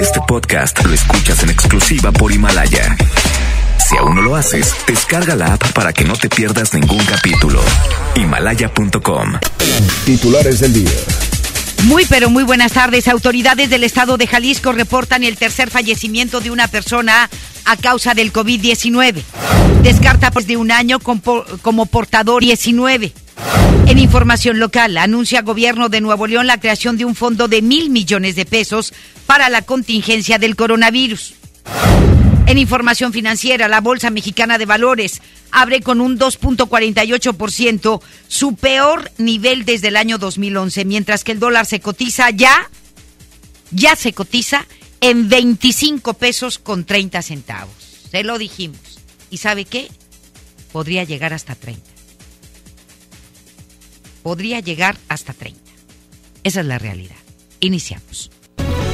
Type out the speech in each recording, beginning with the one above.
Este podcast lo escuchas en exclusiva por Himalaya. Si aún no lo haces, descarga la app para que no te pierdas ningún capítulo. Himalaya.com. Titulares del día. Muy pero muy buenas tardes. Autoridades del estado de Jalisco reportan el tercer fallecimiento de una persona a causa del COVID-19. Descarta pues de un año como portador 19. En información local, anuncia Gobierno de Nuevo León la creación de un fondo de mil millones de pesos para la contingencia del coronavirus. En información financiera, la Bolsa Mexicana de Valores abre con un 2.48%, su peor nivel desde el año 2011, mientras que el dólar se cotiza ya, ya se cotiza en 25 pesos con 30 centavos. Se lo dijimos. ¿Y sabe qué? Podría llegar hasta 30. Podría llegar hasta 30. Esa es la realidad. Iniciamos.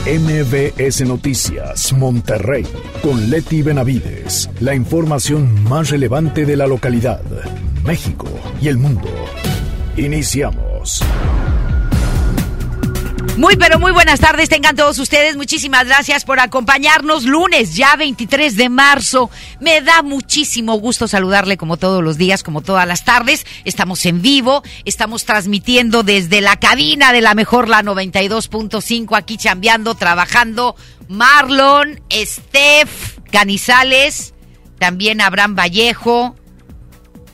MBS Noticias, Monterrey, con Leti Benavides. La información más relevante de la localidad, México y el mundo. Iniciamos. Muy pero muy buenas tardes tengan todos ustedes. Muchísimas gracias por acompañarnos lunes ya 23 de marzo. Me da muchísimo gusto saludarle como todos los días, como todas las tardes. Estamos en vivo, estamos transmitiendo desde la cabina de la mejor la 92.5 aquí chambeando, trabajando. Marlon, Steph, Canizales, también Abraham Vallejo,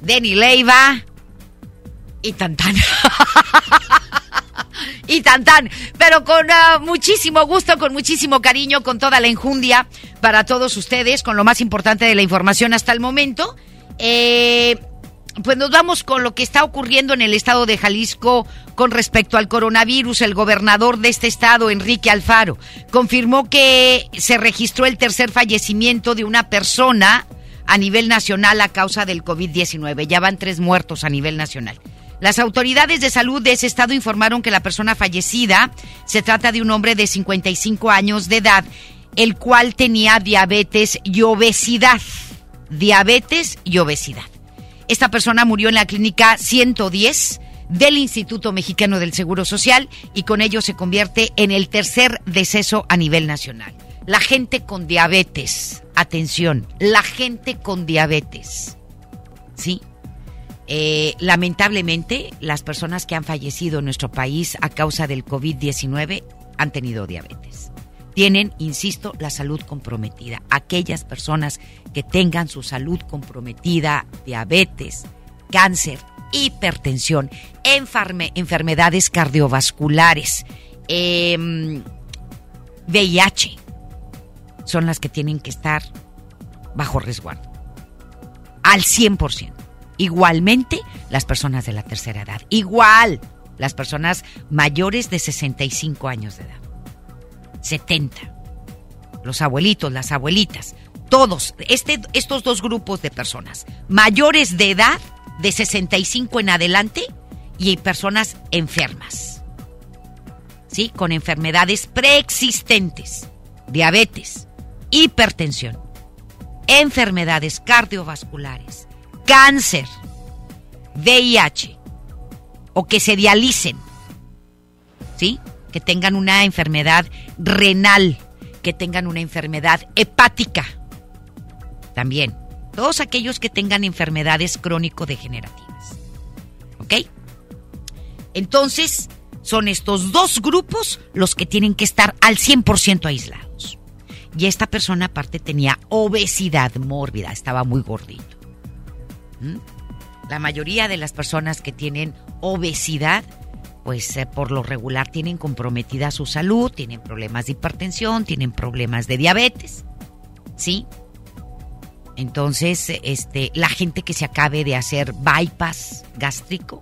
Denny Leiva y Tantana. y tan tan, pero con ah, muchísimo gusto, con muchísimo cariño, con toda la enjundia para todos ustedes, con lo más importante de la información hasta el momento. Eh, pues nos vamos con lo que está ocurriendo en el estado de Jalisco con respecto al coronavirus. El gobernador de este estado, Enrique Alfaro, confirmó que se registró el tercer fallecimiento de una persona a nivel nacional a causa del COVID-19. Ya van tres muertos a nivel nacional. Las autoridades de salud de ese estado informaron que la persona fallecida se trata de un hombre de 55 años de edad, el cual tenía diabetes y obesidad. Diabetes y obesidad. Esta persona murió en la clínica 110 del Instituto Mexicano del Seguro Social y con ello se convierte en el tercer deceso a nivel nacional. La gente con diabetes, atención, la gente con diabetes, ¿sí? Eh, lamentablemente, las personas que han fallecido en nuestro país a causa del COVID-19 han tenido diabetes. Tienen, insisto, la salud comprometida. Aquellas personas que tengan su salud comprometida, diabetes, cáncer, hipertensión, enfermedades cardiovasculares, VIH, em, son las que tienen que estar bajo resguardo. Al 100%. Igualmente las personas de la tercera edad. Igual las personas mayores de 65 años de edad. 70. Los abuelitos, las abuelitas. Todos, este, estos dos grupos de personas. Mayores de edad de 65 en adelante y personas enfermas. ¿Sí? Con enfermedades preexistentes. Diabetes, hipertensión, enfermedades cardiovasculares cáncer, VIH o que se dialicen, ¿sí? Que tengan una enfermedad renal, que tengan una enfermedad hepática. También, todos aquellos que tengan enfermedades crónico-degenerativas. ¿Ok? Entonces, son estos dos grupos los que tienen que estar al 100% aislados. Y esta persona aparte tenía obesidad mórbida, estaba muy gordito. La mayoría de las personas que tienen obesidad, pues eh, por lo regular tienen comprometida su salud, tienen problemas de hipertensión, tienen problemas de diabetes. ¿Sí? Entonces, este, la gente que se acabe de hacer bypass gástrico,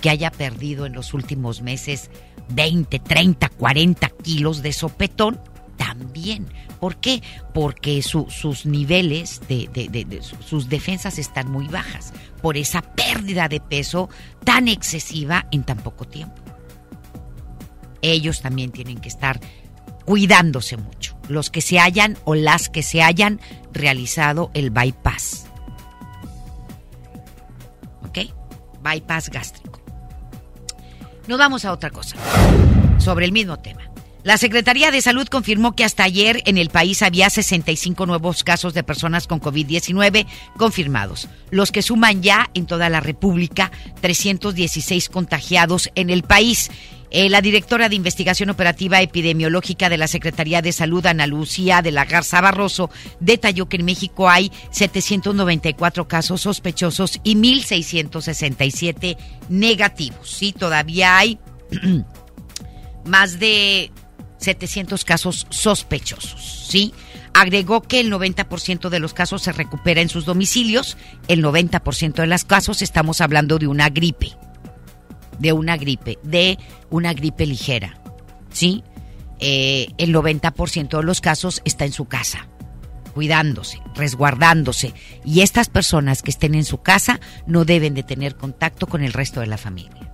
que haya perdido en los últimos meses 20, 30, 40 kilos de sopetón, también ¿Por qué? Porque sus niveles de, sus defensas están muy bajas por esa pérdida de peso tan excesiva en tan poco tiempo. Ellos también tienen que estar cuidándose mucho, los que se hayan o las que se hayan realizado el bypass. ¿Ok? Bypass gástrico. Nos vamos a otra cosa, sobre el mismo tema. La Secretaría de Salud confirmó que hasta ayer en el país había 65 nuevos casos de personas con COVID-19 confirmados, los que suman ya en toda la República 316 contagiados en el país. Eh, la directora de Investigación Operativa Epidemiológica de la Secretaría de Salud, Ana Lucía de la Garza Barroso, detalló que en México hay 794 casos sospechosos y 1.667 negativos. Sí, todavía hay más de 700 casos sospechosos, ¿sí? Agregó que el 90% de los casos se recupera en sus domicilios, el 90% de los casos estamos hablando de una gripe, de una gripe, de una gripe ligera, ¿sí? Eh, el 90% de los casos está en su casa, cuidándose, resguardándose. Y estas personas que estén en su casa no deben de tener contacto con el resto de la familia.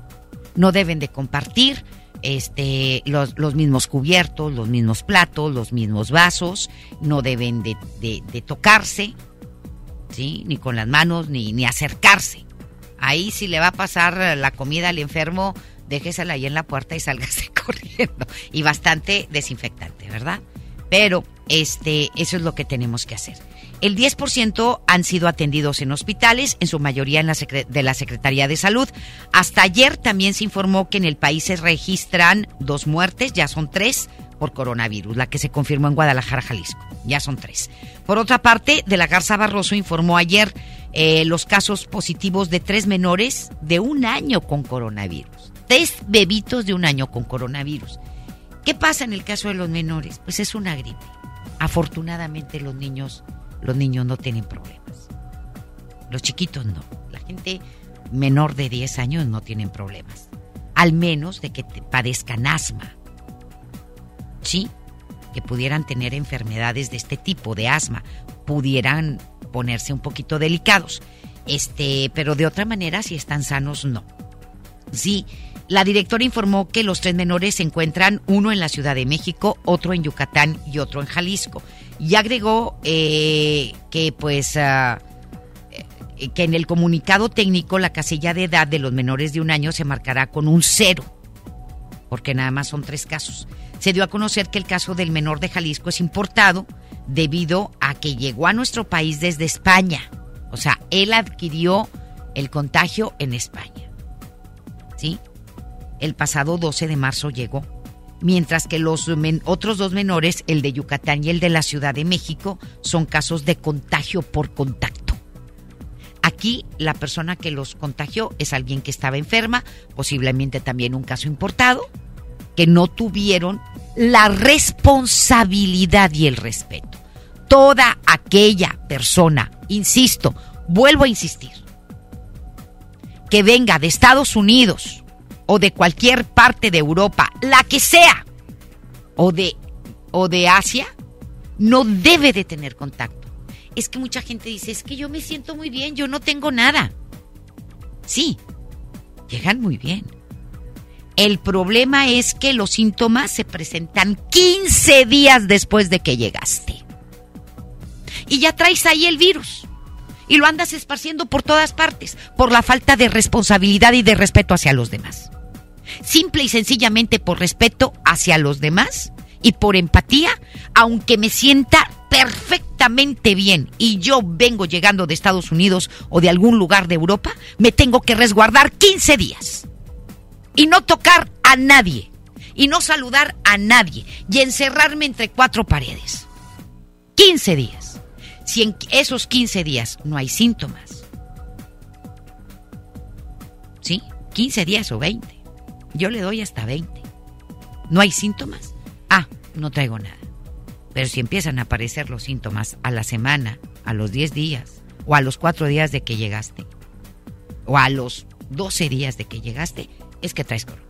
No deben de compartir, este, los, los, mismos cubiertos, los mismos platos, los mismos vasos, no deben de, de, tocarse, ¿sí? Ni con las manos, ni, ni acercarse. Ahí si le va a pasar la comida al enfermo, déjesela ahí en la puerta y sálgase corriendo. Y bastante desinfectante, ¿verdad? Pero este, eso es lo que tenemos que hacer. El 10% han sido atendidos en hospitales, en su mayoría en la de la Secretaría de Salud. Hasta ayer también se informó que en el país se registran dos muertes, ya son tres por coronavirus, la que se confirmó en Guadalajara, Jalisco. Ya son tres. Por otra parte, de la Garza Barroso informó ayer eh, los casos positivos de tres menores de un año con coronavirus. Tres bebitos de un año con coronavirus. ¿Qué pasa en el caso de los menores? Pues es una gripe. Afortunadamente los niños los niños no tienen problemas. Los chiquitos no. La gente menor de 10 años no tienen problemas. Al menos de que padezcan asma. Sí, que pudieran tener enfermedades de este tipo, de asma, pudieran ponerse un poquito delicados. Este, pero de otra manera, si están sanos, no. Sí, la directora informó que los tres menores se encuentran uno en la Ciudad de México, otro en Yucatán y otro en Jalisco. Y agregó eh, que pues ah, eh, que en el comunicado técnico la casilla de edad de los menores de un año se marcará con un cero, porque nada más son tres casos. Se dio a conocer que el caso del menor de Jalisco es importado debido a que llegó a nuestro país desde España. O sea, él adquirió el contagio en España. ¿Sí? El pasado 12 de marzo llegó mientras que los otros dos menores, el de Yucatán y el de la Ciudad de México, son casos de contagio por contacto. Aquí la persona que los contagió es alguien que estaba enferma, posiblemente también un caso importado, que no tuvieron la responsabilidad y el respeto. Toda aquella persona, insisto, vuelvo a insistir, que venga de Estados Unidos, o de cualquier parte de Europa, la que sea, o de, o de Asia, no debe de tener contacto. Es que mucha gente dice, es que yo me siento muy bien, yo no tengo nada. Sí, llegan muy bien. El problema es que los síntomas se presentan 15 días después de que llegaste. Y ya traes ahí el virus. Y lo andas esparciendo por todas partes, por la falta de responsabilidad y de respeto hacia los demás simple y sencillamente por respeto hacia los demás y por empatía, aunque me sienta perfectamente bien y yo vengo llegando de Estados Unidos o de algún lugar de Europa, me tengo que resguardar 15 días y no tocar a nadie y no saludar a nadie y encerrarme entre cuatro paredes. 15 días. Si en esos 15 días no hay síntomas, ¿sí? 15 días o 20 yo le doy hasta 20. ¿No hay síntomas? Ah, no traigo nada. Pero si empiezan a aparecer los síntomas a la semana, a los 10 días, o a los 4 días de que llegaste, o a los 12 días de que llegaste, es que traes coronavirus.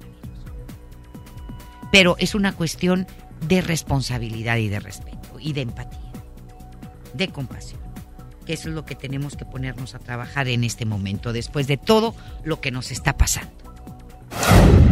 Pero es una cuestión de responsabilidad y de respeto, y de empatía, de compasión. Que eso es lo que tenemos que ponernos a trabajar en este momento, después de todo lo que nos está pasando.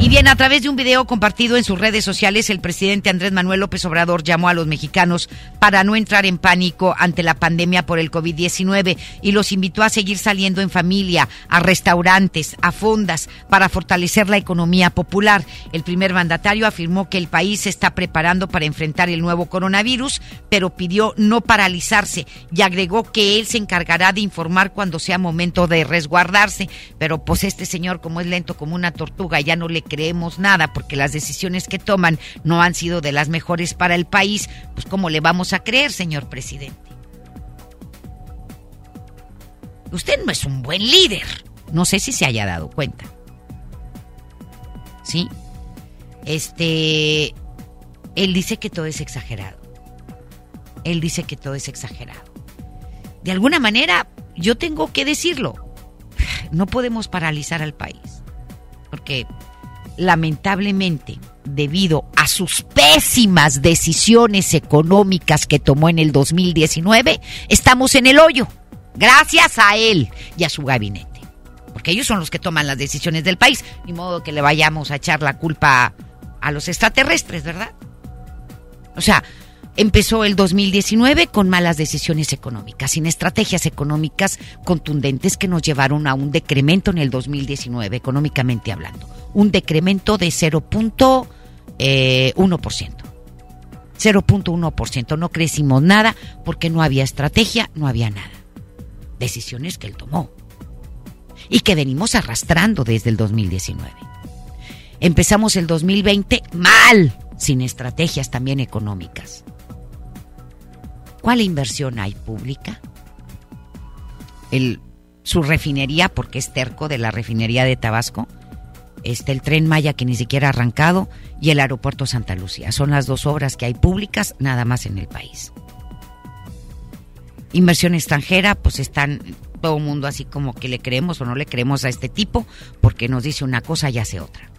Y bien, a través de un video compartido en sus redes sociales, el presidente Andrés Manuel López Obrador llamó a los mexicanos para no entrar en pánico ante la pandemia por el COVID-19 y los invitó a seguir saliendo en familia, a restaurantes, a fondas, para fortalecer la economía popular. El primer mandatario afirmó que el país se está preparando para enfrentar el nuevo coronavirus, pero pidió no paralizarse y agregó que él se encargará de informar cuando sea momento de resguardarse. Pero pues este señor, como es lento como una tortuga, ya no le creemos nada porque las decisiones que toman no han sido de las mejores para el país, pues ¿cómo le vamos a creer, señor presidente? Usted no es un buen líder. No sé si se haya dado cuenta. ¿Sí? Este... Él dice que todo es exagerado. Él dice que todo es exagerado. De alguna manera, yo tengo que decirlo. No podemos paralizar al país. Porque lamentablemente, debido a sus pésimas decisiones económicas que tomó en el 2019, estamos en el hoyo. Gracias a él y a su gabinete. Porque ellos son los que toman las decisiones del país. Ni modo que le vayamos a echar la culpa a los extraterrestres, ¿verdad? O sea, empezó el 2019 con malas decisiones económicas, sin estrategias económicas contundentes que nos llevaron a un decremento en el 2019, económicamente hablando un decremento de 0.1%. 0.1%. Eh, no crecimos nada porque no había estrategia, no había nada. Decisiones que él tomó y que venimos arrastrando desde el 2019. Empezamos el 2020 mal, sin estrategias también económicas. ¿Cuál inversión hay pública? Su refinería, porque es terco de la refinería de Tabasco, está el tren Maya que ni siquiera ha arrancado y el aeropuerto Santa Lucía. Son las dos obras que hay públicas nada más en el país. Inversión extranjera, pues están todo el mundo así como que le creemos o no le creemos a este tipo porque nos dice una cosa y hace otra.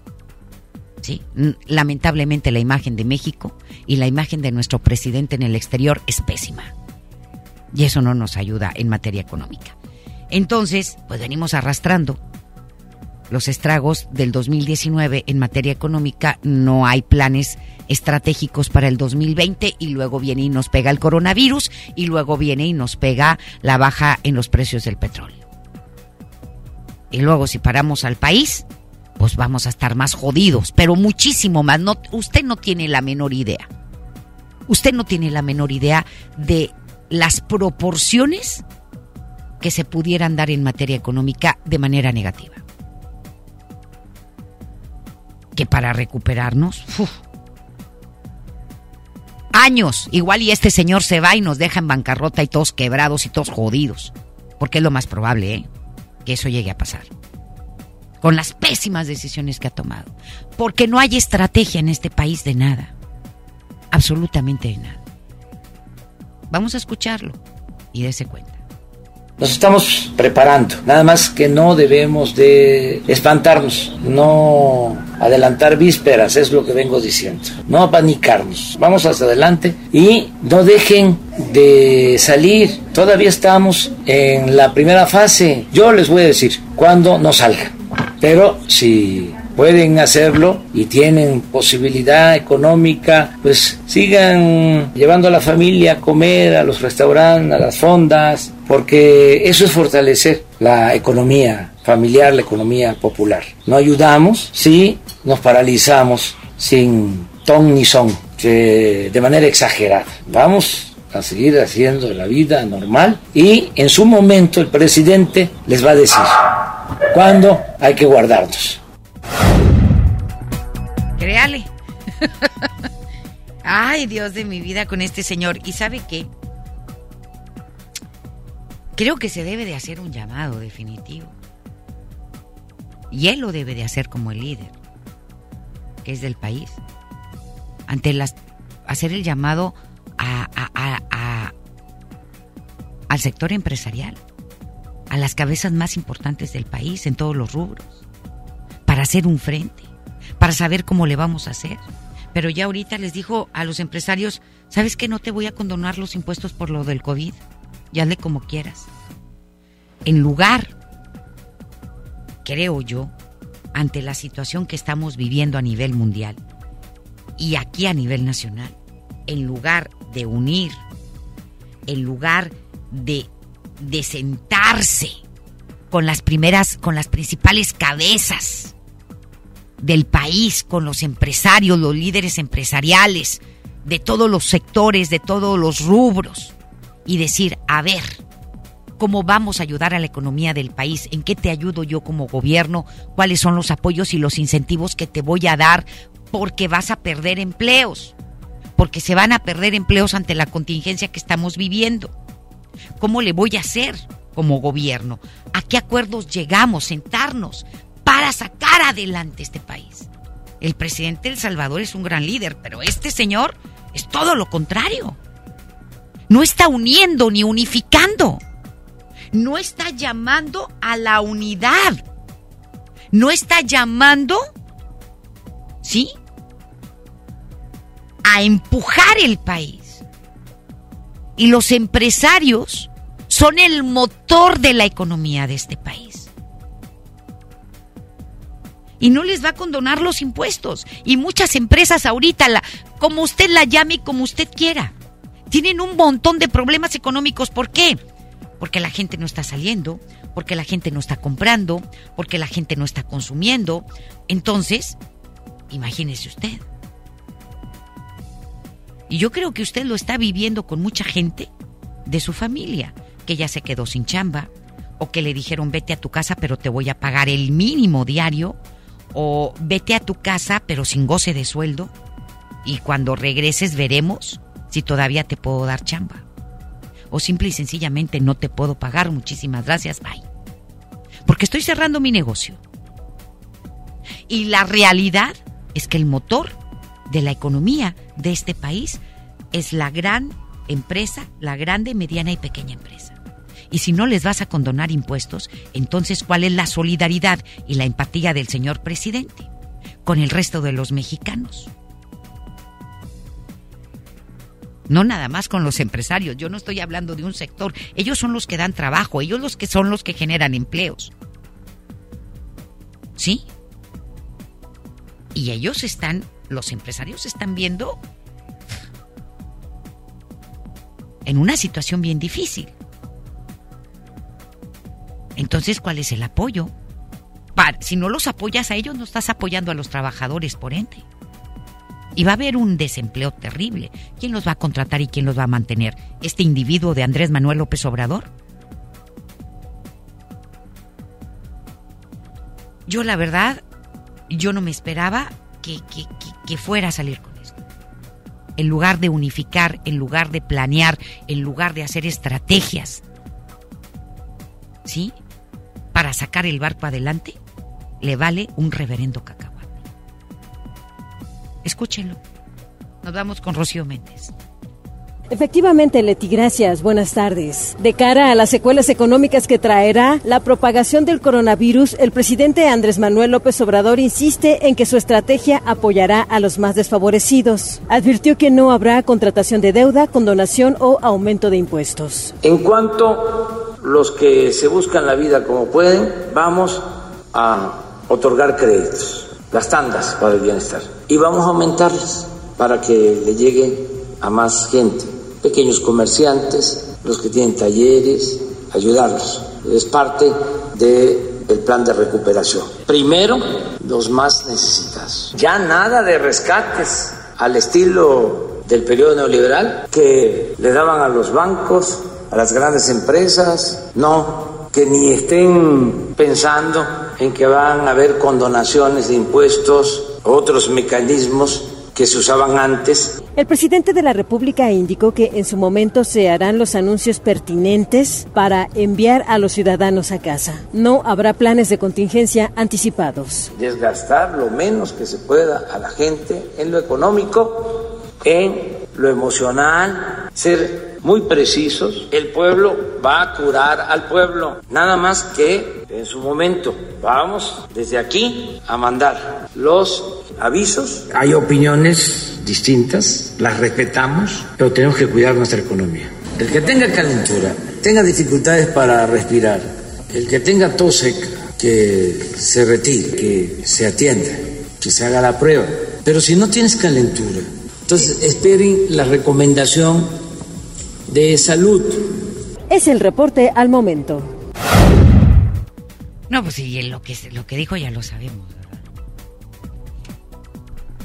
Sí, lamentablemente la imagen de México y la imagen de nuestro presidente en el exterior es pésima. Y eso no nos ayuda en materia económica. Entonces, pues venimos arrastrando los estragos del 2019 en materia económica, no hay planes estratégicos para el 2020 y luego viene y nos pega el coronavirus y luego viene y nos pega la baja en los precios del petróleo. Y luego si paramos al país, pues vamos a estar más jodidos, pero muchísimo más. No, usted no tiene la menor idea. Usted no tiene la menor idea de las proporciones que se pudieran dar en materia económica de manera negativa que para recuperarnos, años, igual y este señor se va y nos deja en bancarrota y todos quebrados y todos jodidos, porque es lo más probable, ¿eh? Que eso llegue a pasar. Con las pésimas decisiones que ha tomado. Porque no hay estrategia en este país de nada. Absolutamente de nada. Vamos a escucharlo y dése cuenta. Nos estamos preparando, nada más que no debemos de espantarnos, no adelantar vísperas, es lo que vengo diciendo, no apanicarnos, vamos hacia adelante y no dejen de salir, todavía estamos en la primera fase, yo les voy a decir cuándo no salga, pero si pueden hacerlo y tienen posibilidad económica, pues sigan llevando a la familia a comer, a los restaurantes, a las fondas, porque eso es fortalecer la economía familiar, la economía popular. No ayudamos si nos paralizamos sin ton ni son, de manera exagerada. Vamos a seguir haciendo la vida normal y en su momento el presidente les va a decir cuándo hay que guardarnos. Créale. Ay, Dios de mi vida con este señor. ¿Y sabe qué? Creo que se debe de hacer un llamado definitivo. Y él lo debe de hacer como el líder, que es del país. Ante las hacer el llamado a, al sector empresarial, a las cabezas más importantes del país en todos los rubros, para hacer un frente, para saber cómo le vamos a hacer. Pero ya ahorita les dijo a los empresarios, ¿sabes qué? No te voy a condonar los impuestos por lo del COVID y hazle como quieras. En lugar, creo yo, ante la situación que estamos viviendo a nivel mundial y aquí a nivel nacional, en lugar de unir, en lugar de, de sentarse con las primeras, con las principales cabezas del país, con los empresarios, los líderes empresariales, de todos los sectores, de todos los rubros, y decir, a ver, ¿cómo vamos a ayudar a la economía del país? ¿En qué te ayudo yo como gobierno? ¿Cuáles son los apoyos y los incentivos que te voy a dar? Porque vas a perder empleos, porque se van a perder empleos ante la contingencia que estamos viviendo. ¿Cómo le voy a hacer como gobierno? ¿A qué acuerdos llegamos? Sentarnos para sacar adelante este país. El presidente El Salvador es un gran líder, pero este señor es todo lo contrario. No está uniendo ni unificando. No está llamando a la unidad. No está llamando, ¿sí? A empujar el país. Y los empresarios son el motor de la economía de este país. Y no les va a condonar los impuestos. Y muchas empresas ahorita, la, como usted la llame y como usted quiera, tienen un montón de problemas económicos. ¿Por qué? Porque la gente no está saliendo, porque la gente no está comprando, porque la gente no está consumiendo. Entonces, imagínese usted. Y yo creo que usted lo está viviendo con mucha gente de su familia, que ya se quedó sin chamba, o que le dijeron vete a tu casa pero te voy a pagar el mínimo diario, o vete a tu casa pero sin goce de sueldo, y cuando regreses veremos si todavía te puedo dar chamba. O simple y sencillamente no te puedo pagar, muchísimas gracias, bye. Porque estoy cerrando mi negocio. Y la realidad es que el motor de la economía de este país es la gran empresa, la grande, mediana y pequeña empresa. Y si no les vas a condonar impuestos, entonces ¿cuál es la solidaridad y la empatía del señor presidente con el resto de los mexicanos? No nada más con los empresarios, yo no estoy hablando de un sector, ellos son los que dan trabajo, ellos los que son los que generan empleos. ¿Sí? Y ellos están, los empresarios están viendo en una situación bien difícil. Entonces, ¿cuál es el apoyo? si no los apoyas a ellos, no estás apoyando a los trabajadores, por ende. Y va a haber un desempleo terrible. ¿Quién los va a contratar y quién los va a mantener? ¿Este individuo de Andrés Manuel López Obrador? Yo la verdad, yo no me esperaba que, que fuera a salir con esto. En lugar de unificar, en lugar de planear, en lugar de hacer estrategias, ¿sí? Para sacar el barco adelante, le vale un reverendo cacahuate. Escúchenlo. Nos vamos con Rocío Méndez. Efectivamente, Leti, gracias. Buenas tardes. De cara a las secuelas económicas que traerá la propagación del coronavirus, el presidente Andrés Manuel López Obrador insiste en que su estrategia apoyará a los más desfavorecidos. Advirtió que no habrá contratación de deuda, condonación o aumento de impuestos. En cuanto los que se buscan la vida como pueden, vamos a otorgar créditos, las tandas para el bienestar, y vamos a aumentarlas para que le llegue a más gente pequeños comerciantes, los que tienen talleres, ayudarlos. Es parte del plan de recuperación. Primero, los más necesitados. Ya nada de rescates al estilo del periodo neoliberal que le daban a los bancos, a las grandes empresas. No, que ni estén pensando en que van a haber condonaciones de impuestos, otros mecanismos que se usaban antes. El presidente de la República indicó que en su momento se harán los anuncios pertinentes para enviar a los ciudadanos a casa. No habrá planes de contingencia anticipados. Desgastar lo menos que se pueda a la gente en lo económico, en lo emocional, ser muy precisos. El pueblo va a curar al pueblo. Nada más que en su momento vamos desde aquí a mandar los avisos. Hay opiniones distintas, las respetamos, pero tenemos que cuidar nuestra economía. El que tenga calentura, tenga dificultades para respirar, el que tenga tos seca, que se retire, que se atienda, que se haga la prueba. Pero si no tienes calentura, entonces esperen la recomendación de salud. Es el reporte al momento. No, pues sí, lo que, lo que dijo ya lo sabemos, ¿verdad?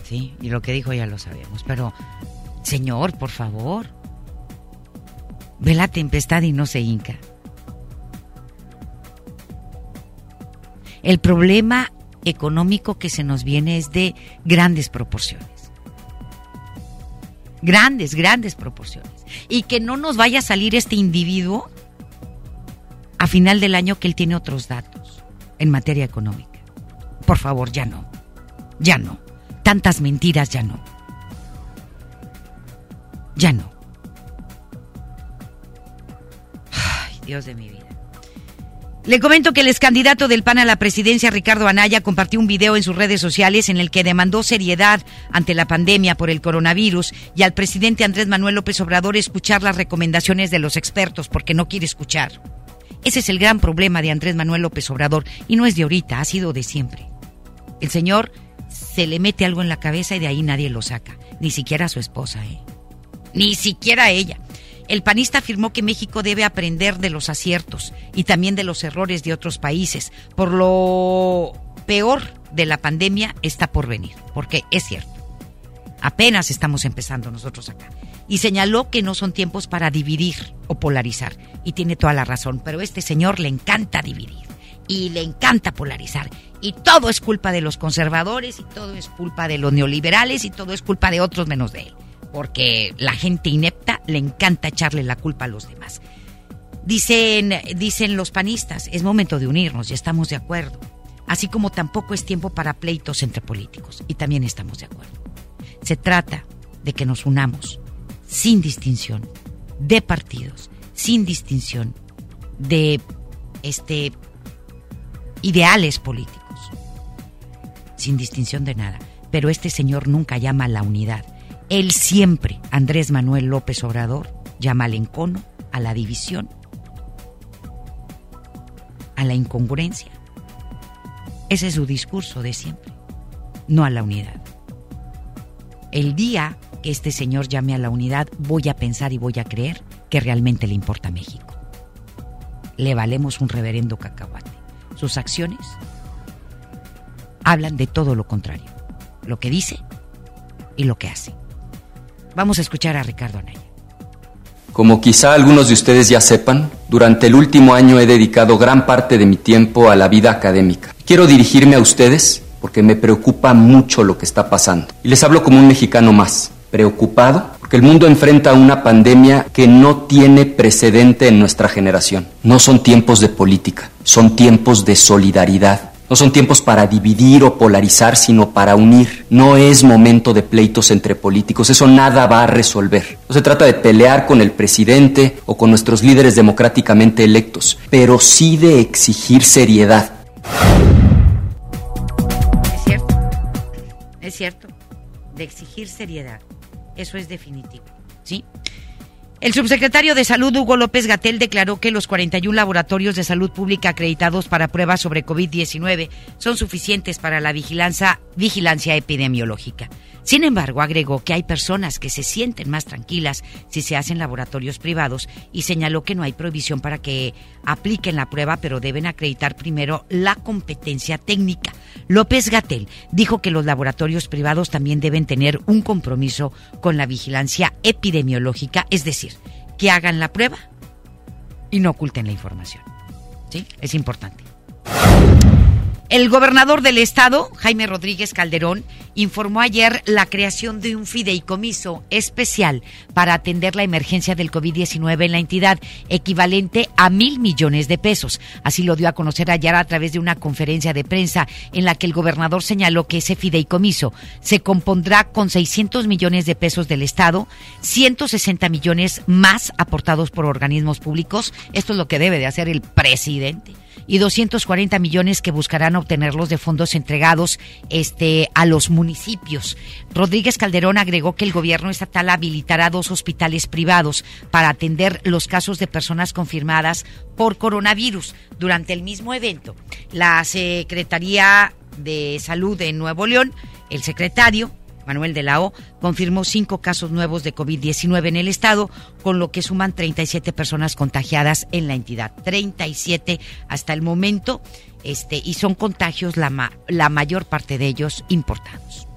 Sí, y lo que dijo ya lo sabemos. Pero, señor, por favor, ve la tempestad y no se hinca. El problema económico que se nos viene es de grandes proporciones. Grandes, grandes proporciones. Y que no nos vaya a salir este individuo a final del año que él tiene otros datos en materia económica. Por favor, ya no. Ya no. Tantas mentiras, ya no. Ya no. Ay, Dios de mi vida. Le comento que el ex candidato del PAN a la presidencia, Ricardo Anaya, compartió un video en sus redes sociales en el que demandó seriedad ante la pandemia por el coronavirus y al presidente Andrés Manuel López Obrador escuchar las recomendaciones de los expertos porque no quiere escuchar. Ese es el gran problema de Andrés Manuel López Obrador y no es de ahorita, ha sido de siempre. El señor se le mete algo en la cabeza y de ahí nadie lo saca, ni siquiera su esposa, ¿eh? Ni siquiera ella. El panista afirmó que México debe aprender de los aciertos y también de los errores de otros países. Por lo peor de la pandemia está por venir, porque es cierto. Apenas estamos empezando nosotros acá. Y señaló que no son tiempos para dividir o polarizar. Y tiene toda la razón, pero a este señor le encanta dividir. Y le encanta polarizar. Y todo es culpa de los conservadores, y todo es culpa de los neoliberales, y todo es culpa de otros menos de él porque la gente inepta le encanta echarle la culpa a los demás. Dicen, dicen los panistas, es momento de unirnos y estamos de acuerdo. Así como tampoco es tiempo para pleitos entre políticos y también estamos de acuerdo. Se trata de que nos unamos sin distinción de partidos, sin distinción de este ideales políticos, sin distinción de nada. Pero este señor nunca llama a la unidad él siempre, Andrés Manuel López Obrador, llama al encono, a la división, a la incongruencia. Ese es su discurso de siempre, no a la unidad. El día que este señor llame a la unidad, voy a pensar y voy a creer que realmente le importa a México. Le valemos un reverendo cacahuate. Sus acciones hablan de todo lo contrario, lo que dice y lo que hace. Vamos a escuchar a Ricardo Anaya. Como quizá algunos de ustedes ya sepan, durante el último año he dedicado gran parte de mi tiempo a la vida académica. Quiero dirigirme a ustedes porque me preocupa mucho lo que está pasando. Y les hablo como un mexicano más, preocupado porque el mundo enfrenta una pandemia que no tiene precedente en nuestra generación. No son tiempos de política, son tiempos de solidaridad no son tiempos para dividir o polarizar, sino para unir. No es momento de pleitos entre políticos. Eso nada va a resolver. No se trata de pelear con el presidente o con nuestros líderes democráticamente electos, pero sí de exigir seriedad. Es cierto. Es cierto. De exigir seriedad. Eso es definitivo. ¿Sí? El subsecretario de Salud, Hugo López Gatel, declaró que los 41 laboratorios de salud pública acreditados para pruebas sobre COVID-19 son suficientes para la vigilancia, vigilancia epidemiológica. Sin embargo, agregó que hay personas que se sienten más tranquilas si se hacen laboratorios privados y señaló que no hay prohibición para que apliquen la prueba, pero deben acreditar primero la competencia técnica. López Gatel dijo que los laboratorios privados también deben tener un compromiso con la vigilancia epidemiológica, es decir, que hagan la prueba y no oculten la información. ¿Sí? Es importante. El gobernador del estado, Jaime Rodríguez Calderón, informó ayer la creación de un fideicomiso especial para atender la emergencia del COVID-19 en la entidad, equivalente a mil millones de pesos. Así lo dio a conocer ayer a través de una conferencia de prensa en la que el gobernador señaló que ese fideicomiso se compondrá con 600 millones de pesos del estado, 160 millones más aportados por organismos públicos. Esto es lo que debe de hacer el presidente y 240 millones que buscarán obtenerlos de fondos entregados este, a los municipios. Rodríguez Calderón agregó que el gobierno estatal habilitará dos hospitales privados para atender los casos de personas confirmadas por coronavirus. Durante el mismo evento, la Secretaría de Salud de Nuevo León, el secretario Manuel de la O, confirmó cinco casos nuevos de COVID-19 en el estado, con lo que suman 37 personas contagiadas en la entidad. 37 hasta el momento, este, y son contagios la, la mayor parte de ellos importados.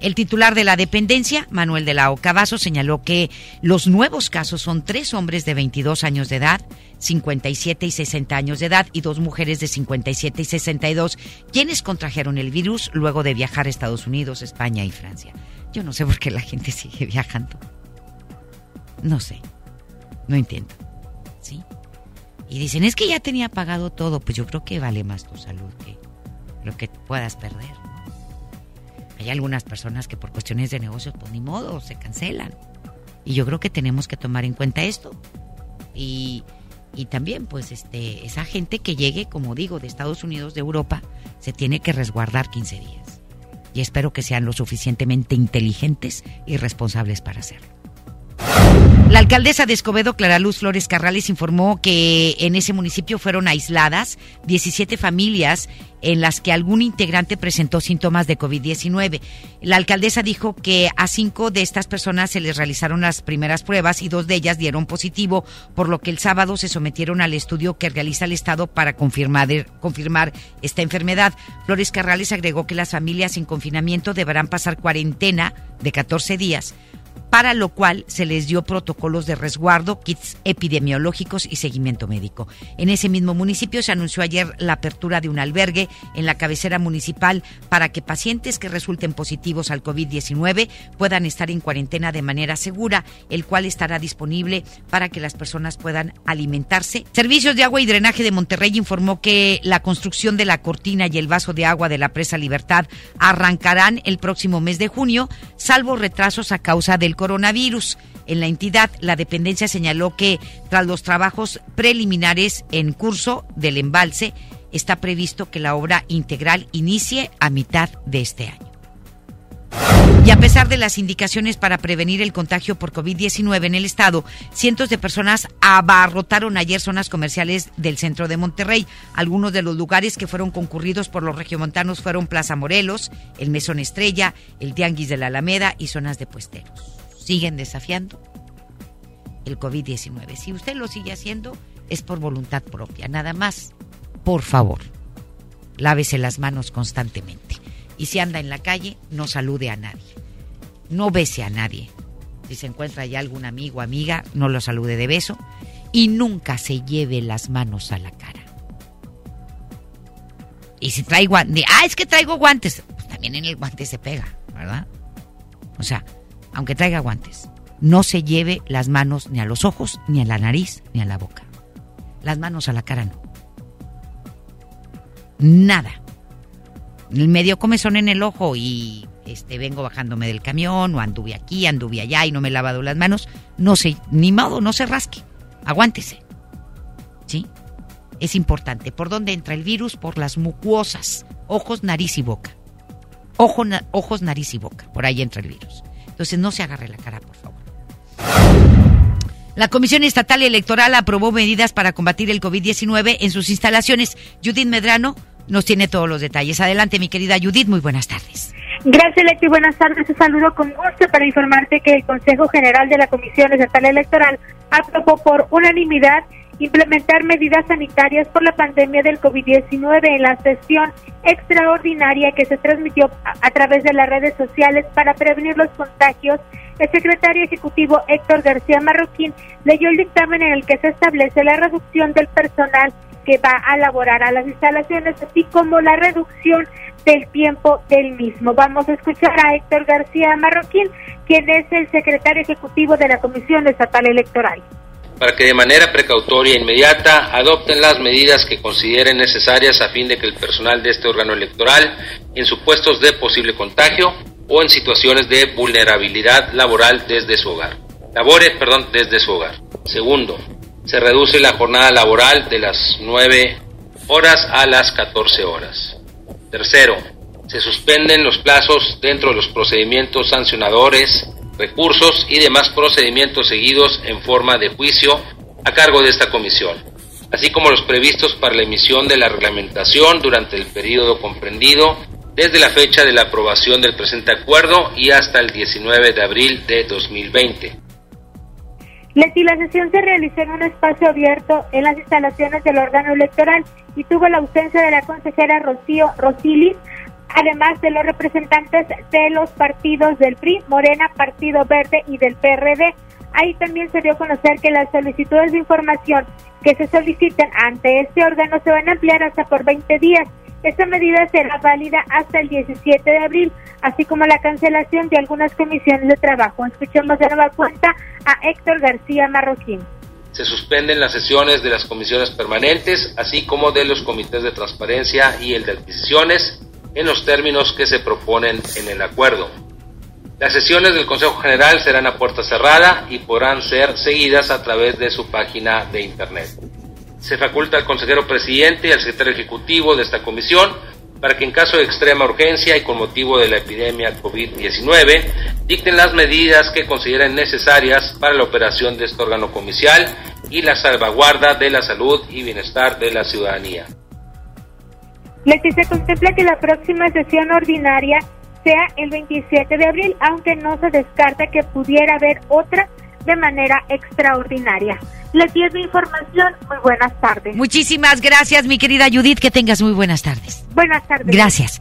El titular de la dependencia, Manuel de la Ocavazo, señaló que los nuevos casos son tres hombres de 22 años de edad, 57 y 60 años de edad y dos mujeres de 57 y 62, quienes contrajeron el virus luego de viajar a Estados Unidos, España y Francia. Yo no sé por qué la gente sigue viajando. No sé. No entiendo. ¿Sí? Y dicen, es que ya tenía pagado todo. Pues yo creo que vale más tu salud que lo que puedas perder. Hay algunas personas que por cuestiones de negocios, pues ni modo, se cancelan. Y yo creo que tenemos que tomar en cuenta esto. Y, y también, pues, este, esa gente que llegue, como digo, de Estados Unidos, de Europa, se tiene que resguardar 15 días. Y espero que sean lo suficientemente inteligentes y responsables para hacerlo. La alcaldesa de Escobedo, Clara Luz Flores Carrales, informó que en ese municipio fueron aisladas 17 familias en las que algún integrante presentó síntomas de COVID-19. La alcaldesa dijo que a cinco de estas personas se les realizaron las primeras pruebas y dos de ellas dieron positivo, por lo que el sábado se sometieron al estudio que realiza el Estado para confirmar, confirmar esta enfermedad. Flores Carrales agregó que las familias en confinamiento deberán pasar cuarentena de 14 días para lo cual se les dio protocolos de resguardo, kits epidemiológicos y seguimiento médico. En ese mismo municipio se anunció ayer la apertura de un albergue en la cabecera municipal para que pacientes que resulten positivos al COVID-19 puedan estar en cuarentena de manera segura, el cual estará disponible para que las personas puedan alimentarse. Servicios de Agua y Drenaje de Monterrey informó que la construcción de la cortina y el vaso de agua de la presa Libertad arrancarán el próximo mes de junio, salvo retrasos a causa del coronavirus. En la entidad, la dependencia señaló que tras los trabajos preliminares en curso del embalse, está previsto que la obra integral inicie a mitad de este año. Y a pesar de las indicaciones para prevenir el contagio por COVID-19 en el estado, cientos de personas abarrotaron ayer zonas comerciales del centro de Monterrey. Algunos de los lugares que fueron concurridos por los regiomontanos fueron Plaza Morelos, el Mesón Estrella, el Tianguis de la Alameda y zonas de puesteros siguen desafiando el COVID-19. Si usted lo sigue haciendo, es por voluntad propia. Nada más, por favor, lávese las manos constantemente. Y si anda en la calle, no salude a nadie. No bese a nadie. Si se encuentra ya algún amigo o amiga, no lo salude de beso. Y nunca se lleve las manos a la cara. Y si trae guantes, ah, es que traigo guantes, pues también en el guante se pega, ¿verdad? O sea, aunque traiga guantes, no se lleve las manos ni a los ojos, ni a la nariz, ni a la boca. Las manos a la cara no. Nada. El medio comezón en el ojo y este vengo bajándome del camión o anduve aquí, anduve allá y no me he lavado las manos, no se ni modo, no se rasque. Aguántese. ¿Sí? Es importante. ¿Por dónde entra el virus? Por las mucosas, ojos, nariz y boca. ojos, nariz y boca. Por ahí entra el virus. Entonces no se agarre la cara, por favor. La Comisión Estatal Electoral aprobó medidas para combatir el COVID-19 en sus instalaciones. Judith Medrano nos tiene todos los detalles. Adelante, mi querida Judith, muy buenas tardes. Gracias, Leti. Buenas tardes. Saludo con gusto para informarte que el Consejo General de la Comisión Estatal Electoral aprobó por unanimidad implementar medidas sanitarias por la pandemia del COVID-19 en la sesión extraordinaria que se transmitió a, través de las redes sociales para prevenir los contagios. El secretario ejecutivo Héctor García Marroquín leyó el dictamen en el que se establece la reducción del personal que va a laborar a las instalaciones, así como la reducción del tiempo del mismo. Vamos a escuchar a Héctor García Marroquín, quien es el secretario ejecutivo de la Comisión Estatal Electoral para que de manera precautoria e inmediata adopten las medidas que consideren necesarias a fin de que el personal de este órgano electoral, en supuestos de posible contagio o en situaciones de vulnerabilidad laboral desde su hogar, labore, perdón, desde su hogar. Segundo, se reduce la jornada laboral de las 9 horas a las 14 horas. Tercero, se suspenden los plazos dentro de los procedimientos sancionadores, recursos y demás procedimientos seguidos en forma de juicio a cargo de esta comisión, así como los previstos para la emisión de la reglamentación durante el periodo comprendido desde la fecha de la aprobación del presente acuerdo y hasta el 19 de abril de 2020. Leti, la sesión se realizó en un espacio abierto en las instalaciones del órgano electoral y tuvo la ausencia de la consejera Rocío Rosilis, además de los representantes de los partidos del PRI, Morena, Partido Verde y del PRD. Ahí también se dio a conocer que las solicitudes de información que se soliciten ante este órgano se van a ampliar hasta por 20 días esta medida será válida hasta el 17 de abril, así como la cancelación de algunas comisiones de trabajo. Escuchemos de nueva cuenta a Héctor García Marroquín. Se suspenden las sesiones de las comisiones permanentes, así como de los comités de transparencia y el de adquisiciones, en los términos que se proponen en el acuerdo. Las sesiones del Consejo General serán a puerta cerrada y podrán ser seguidas a través de su página de Internet se faculta al consejero presidente y al secretario ejecutivo de esta comisión para que en caso de extrema urgencia y con motivo de la epidemia COVID-19 dicten las medidas que consideren necesarias para la operación de este órgano comicial y la salvaguarda de la salud y bienestar de la ciudadanía. Leti, se contempla que la próxima sesión ordinaria sea el 27 de abril, aunque no se descarta que pudiera haber otra de manera extraordinaria. Les di mi información. Muy buenas tardes. Muchísimas gracias, mi querida Judith. Que tengas muy buenas tardes. Buenas tardes. Gracias.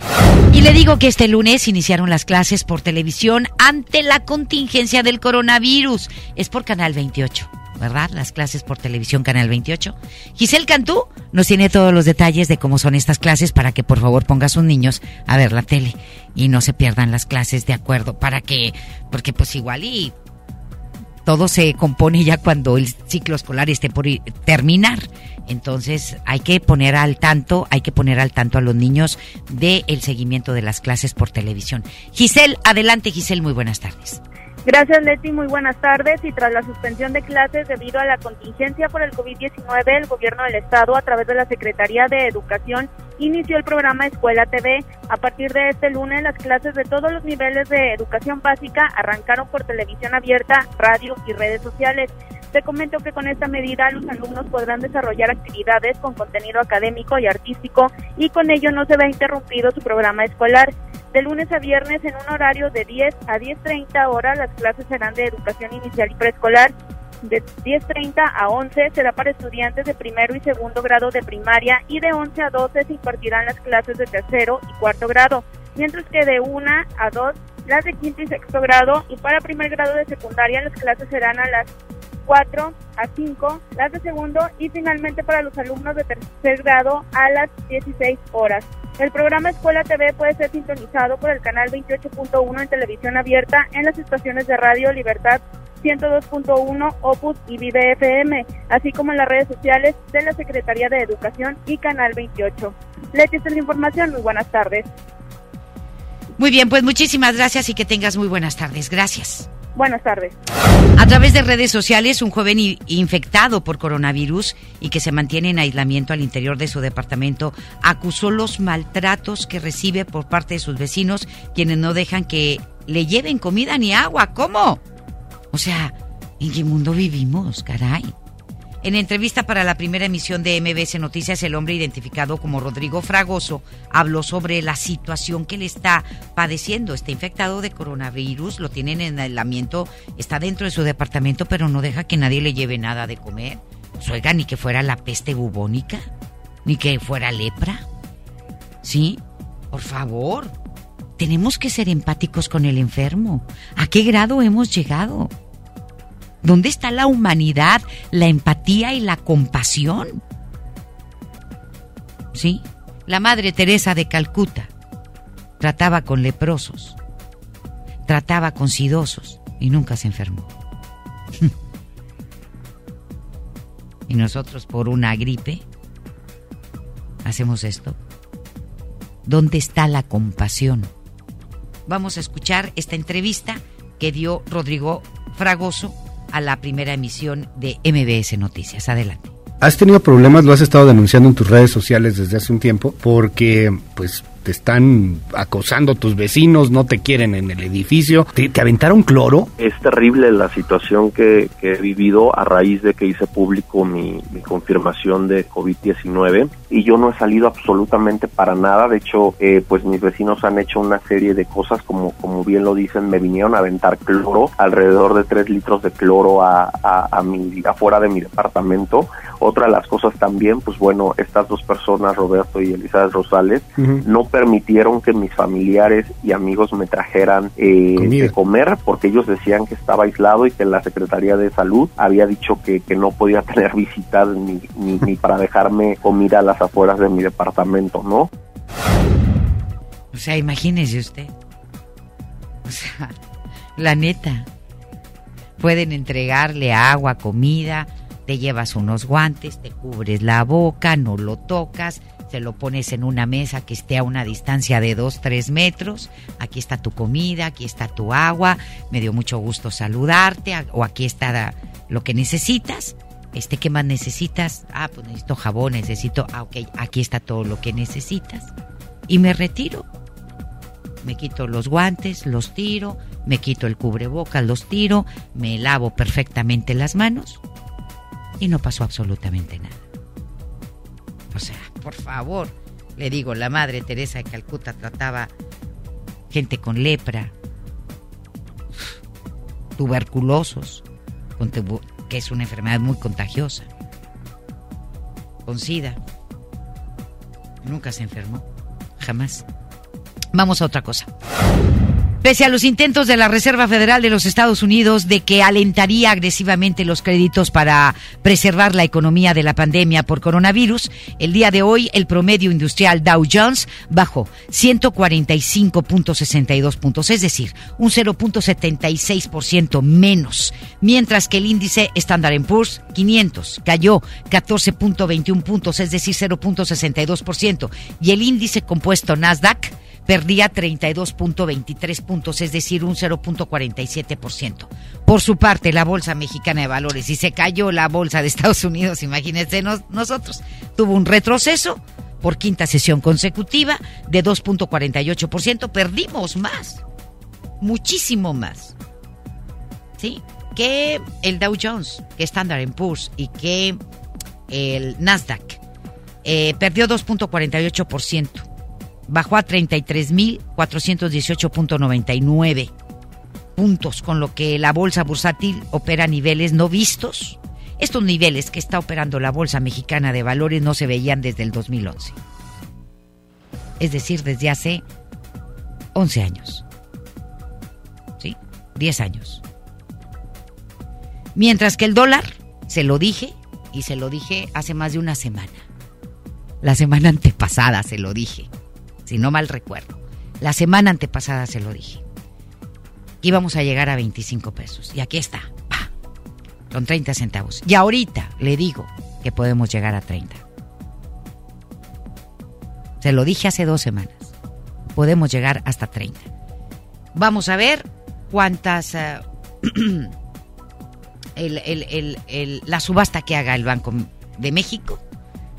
Y le digo que este lunes iniciaron las clases por televisión ante la contingencia del coronavirus. Es por Canal 28. ¿Verdad? Las clases por televisión Canal 28. Giselle Cantú nos tiene todos los detalles de cómo son estas clases para que por favor ponga a sus niños a ver la tele y no se pierdan las clases de acuerdo para que, porque pues igual y todo se compone ya cuando el ciclo escolar esté por terminar. Entonces hay que poner al tanto, hay que poner al tanto a los niños del el seguimiento de las clases por televisión. Giselle, adelante Giselle, muy buenas tardes. Gracias Leti, muy buenas tardes. Y tras la suspensión de clases debido a la contingencia por el COVID-19, el gobierno del estado a través de la Secretaría de Educación inició el programa Escuela TV. A partir de este lunes, las clases de todos los niveles de educación básica arrancaron por televisión abierta, radio y redes sociales. Te comento que con esta medida los alumnos podrán desarrollar actividades con contenido académico y artístico y con ello no se ve interrumpido su programa escolar. De lunes a viernes en un horario de 10 a 10.30 horas las clases serán de educación inicial y preescolar de 10.30 a 11 será para estudiantes de primero y segundo grado de primaria y de 11 a 12 se impartirán las clases de tercero y cuarto grado, mientras que de 1 a 2 las de quinto y sexto grado y para primer grado de secundaria las clases serán a las 4 a 5, las de segundo y finalmente para los alumnos de tercer grado a las 16 horas. El programa Escuela TV puede ser sintonizado por el canal 28.1 en televisión abierta en las estaciones de Radio Libertad 102.1 Opus y Vive FM, así como en las redes sociales de la Secretaría de Educación y Canal 28. Leti, esta es la información. Muy buenas tardes. Muy bien, pues muchísimas gracias y que tengas muy buenas tardes. Gracias. Buenas tardes. A través de redes sociales, un joven infectado por coronavirus y que se mantiene en aislamiento al interior de su departamento acusó los maltratos que recibe por parte de sus vecinos, quienes no dejan que le lleven comida ni agua. ¿Cómo? O sea, ¿en qué mundo vivimos, caray? En entrevista para la primera emisión de MBS Noticias, el hombre identificado como Rodrigo Fragoso habló sobre la situación que le está padeciendo. Está infectado de coronavirus, lo tienen en aislamiento, está dentro de su departamento, pero no deja que nadie le lleve nada de comer. Pues, oiga, ni que fuera la peste bubónica, ni que fuera lepra. ¿Sí? Por favor, tenemos que ser empáticos con el enfermo. ¿A qué grado hemos llegado? ¿Dónde está la humanidad, la empatía y la compasión? ¿Sí? La Madre Teresa de Calcuta trataba con leprosos, trataba con sidosos y nunca se enfermó. y nosotros por una gripe hacemos esto. ¿Dónde está la compasión? Vamos a escuchar esta entrevista que dio Rodrigo Fragoso a la primera emisión de MBS Noticias. Adelante. has tenido problemas, lo has estado denunciando en tus redes sociales desde hace un tiempo, porque pues te están acosando tus vecinos, no te quieren en el edificio, te, aventaron cloro. Es terrible la situación que, he vivido a raíz de que hice público mi, confirmación de COVID-19 y yo no he salido absolutamente para nada, de hecho eh, pues mis vecinos han hecho una serie de cosas como, como bien lo dicen, me vinieron a aventar cloro, alrededor de 3 litros de cloro a, a, mi, afuera de mi departamento. Otra de las cosas también, pues bueno, estas dos personas, Roberto y Elizabeth Rosales, no permitieron que mis familiares y amigos me trajeran eh, de comer porque ellos decían que estaba aislado y que la Secretaría de Salud había dicho que, que no podía tener visitas ni, ni, para dejarme comida a las afueras de mi departamento, ¿no? O sea, imagínese usted. O sea, la neta. Pueden entregarle agua, comida, te llevas unos guantes, te cubres la boca, no lo tocas, se lo pones en una mesa que esté a una distancia de 2, 3 metros, aquí está tu comida, aquí está tu agua, me dio mucho gusto saludarte, o aquí está lo que necesitas. Este, ¿qué más necesitas? Ah, pues necesito jabón, necesito, ah, ok, aquí está todo lo que necesitas. Y me retiro. Me quito los guantes, los tiro, me quito el cubrebocas, los tiro, me lavo perfectamente las manos y no pasó absolutamente nada. O sea, por favor, le digo, la madre Teresa de Calcuta trataba gente con lepra, tuberculosos, que es una enfermedad muy contagiosa, con SIDA. Nunca se enfermó, jamás. Vamos a otra cosa. Pese a los intentos de la Reserva Federal de los Estados Unidos de que alentaría agresivamente los créditos para preservar la economía de la pandemia por coronavirus, el día de hoy el promedio industrial Dow Jones bajó 145.62 puntos, es decir, un 0.76% menos, mientras que el índice Standard Poor's 500 cayó 14.21 puntos, es decir, 0.62%, y el índice compuesto Nasdaq perdía 32.23 puntos, es decir, un 0.47%. Por su parte, la Bolsa Mexicana de Valores, y se cayó la Bolsa de Estados Unidos, imagínense nosotros, tuvo un retroceso por quinta sesión consecutiva de 2.48%, perdimos más, muchísimo más. ¿Sí? Que el Dow Jones, que Standard Poor's y que el Nasdaq eh, perdió 2.48% bajó a 33.418.99 puntos, con lo que la bolsa bursátil opera niveles no vistos. Estos niveles que está operando la Bolsa Mexicana de Valores no se veían desde el 2011. Es decir, desde hace 11 años. ¿Sí? 10 años. Mientras que el dólar, se lo dije, y se lo dije hace más de una semana. La semana antepasada se lo dije si no mal recuerdo. La semana antepasada se lo dije. Íbamos a llegar a 25 pesos. Y aquí está, con 30 centavos. Y ahorita le digo que podemos llegar a 30. Se lo dije hace dos semanas. Podemos llegar hasta 30. Vamos a ver cuántas... Eh, la subasta que haga el Banco de México,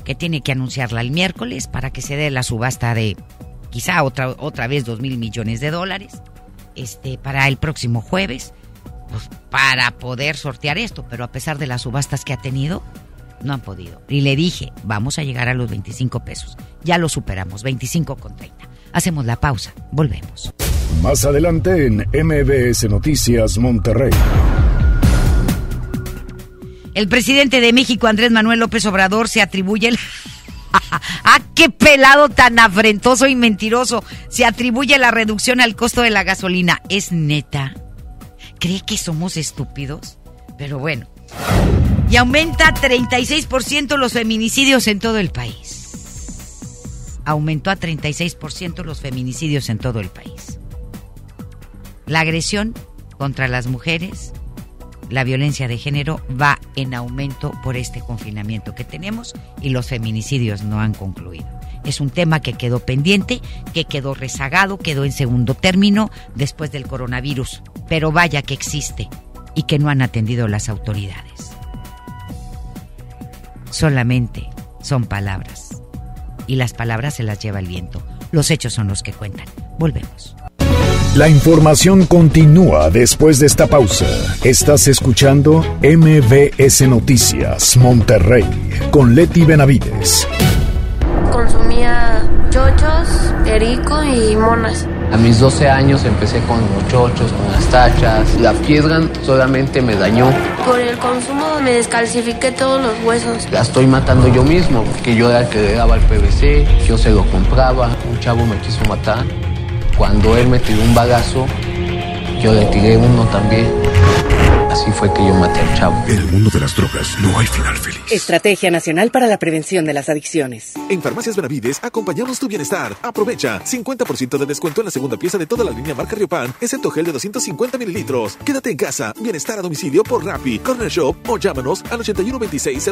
que tiene que anunciarla el miércoles para que se dé la subasta de quizá otra, otra vez dos mil millones de dólares este, para el próximo jueves, pues, para poder sortear esto, pero a pesar de las subastas que ha tenido, no han podido. Y le dije, vamos a llegar a los 25 pesos. Ya lo superamos, 25 con 30. Hacemos la pausa, volvemos. Más adelante en MBS Noticias Monterrey. El presidente de México, Andrés Manuel López Obrador, se atribuye el... ¡Ah, qué pelado tan afrentoso y mentiroso! Se atribuye la reducción al costo de la gasolina. ¿Es neta? ¿Cree que somos estúpidos? Pero bueno. Y aumenta 36% los feminicidios en todo el país. Aumentó a 36% los feminicidios en todo el país. La agresión contra las mujeres la violencia de género va en aumento por este confinamiento que tenemos y los feminicidios no han concluido. Es un tema que quedó pendiente, que quedó rezagado, quedó en segundo término después del coronavirus, pero vaya que existe y que no han atendido las autoridades. solamente son palabras. Y las palabras se las lleva el viento. Los hechos son los que cuentan. Volvemos. La información continúa después de esta pausa. Estás escuchando MBS Noticias Monterrey con Leti Benavides. Consumía chochos, perico y monas. A mis 12 años empecé con los chochos, con las tachas. La fiesgan solamente me dañó. Por el consumo me descalcifiqué todos los huesos. La estoy matando yo mismo, porque yo era el que le daba el PVC, yo se lo compraba. Un chavo me quiso matar. Cuando él me tiró un bagazo, yo le tiré uno también. Así fue que yo maté al chavo. En el mundo de las drogas no hay final feliz. Estrategia Nacional para la Prevención de las Adicciones. En Farmacias Benavides acompañamos tu bienestar. Aprovecha 50% de descuento en la segunda pieza de toda la línea marca Riopan, excepto gel de 250 mililitros. Quédate en casa, bienestar a domicilio por Rappi, Corner Shop o llámanos al 81 26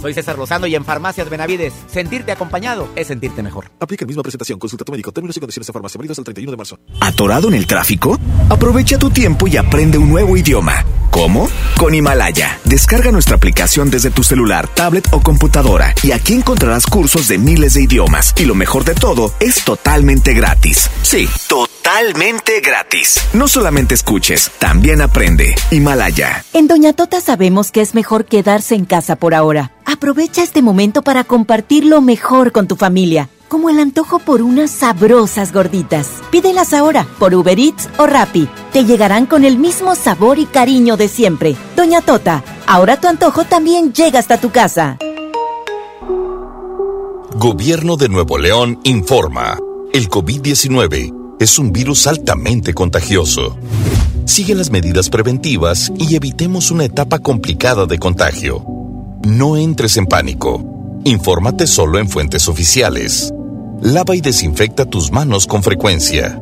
Soy César Lozano y en Farmacias Benavides, sentirte acompañado es sentirte mejor. Aplica el misma presentación, consulta tu médico, términos y condiciones de farmacia, válidos el 31 de marzo. ¿Atorado en el tráfico? Aprovecha tu tiempo y aprende un nuevo idioma. ¿Cómo? Con Himalaya. Descarga nuestra aplicación desde tu celular, tablet o computadora y aquí encontrarás cursos de miles de idiomas. Y lo mejor de todo, es totalmente gratis. Sí, totalmente gratis. No solamente escuches, también aprende. Himalaya. En Doña Tota sabemos que es mejor quedarse en casa por ahora. Aprovecha este momento para compartir lo mejor con tu familia como el antojo por unas sabrosas gorditas. Pídelas ahora por Uber Eats o Rappi. Te llegarán con el mismo sabor y cariño de siempre. Doña Tota, ahora tu antojo también llega hasta tu casa. Gobierno de Nuevo León informa. El COVID-19 es un virus altamente contagioso. Sigue las medidas preventivas y evitemos una etapa complicada de contagio. No entres en pánico. Infórmate solo en fuentes oficiales. Lava y desinfecta tus manos con frecuencia.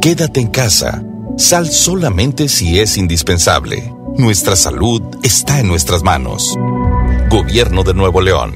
Quédate en casa. Sal solamente si es indispensable. Nuestra salud está en nuestras manos. Gobierno de Nuevo León.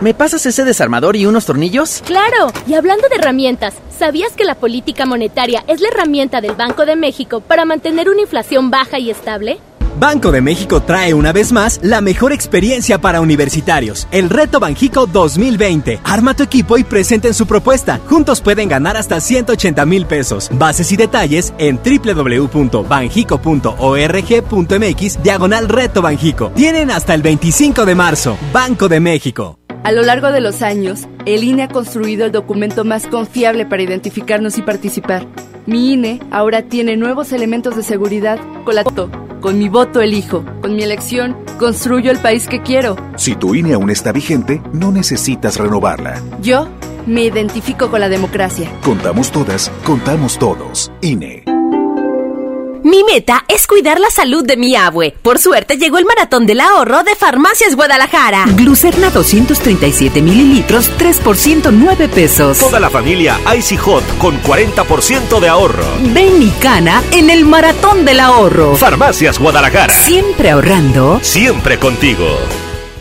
¿Me pasas ese desarmador y unos tornillos? Claro, y hablando de herramientas, ¿sabías que la política monetaria es la herramienta del Banco de México para mantener una inflación baja y estable? Banco de México trae una vez más la mejor experiencia para universitarios, el Reto Banjico 2020. Arma tu equipo y presenten su propuesta. Juntos pueden ganar hasta 180 mil pesos. Bases y detalles en www.banjico.org.mx diagonal Reto Banjico. Tienen hasta el 25 de marzo. Banco de México. A lo largo de los años, el INE ha construido el documento más confiable para identificarnos y participar. Mi INE ahora tiene nuevos elementos de seguridad con la con mi voto elijo. Con mi elección, construyo el país que quiero. Si tu INE aún está vigente, no necesitas renovarla. Yo me identifico con la democracia. Contamos todas, contamos todos. INE. Mi meta es cuidar la salud de mi abue. Por suerte llegó el maratón del ahorro de Farmacias Guadalajara. Glucerna 237 mililitros, 3 por 109 pesos. Toda la familia Icy Hot con 40% de ahorro. Ven y cana en el maratón del ahorro. Farmacias Guadalajara. Siempre ahorrando. Siempre contigo.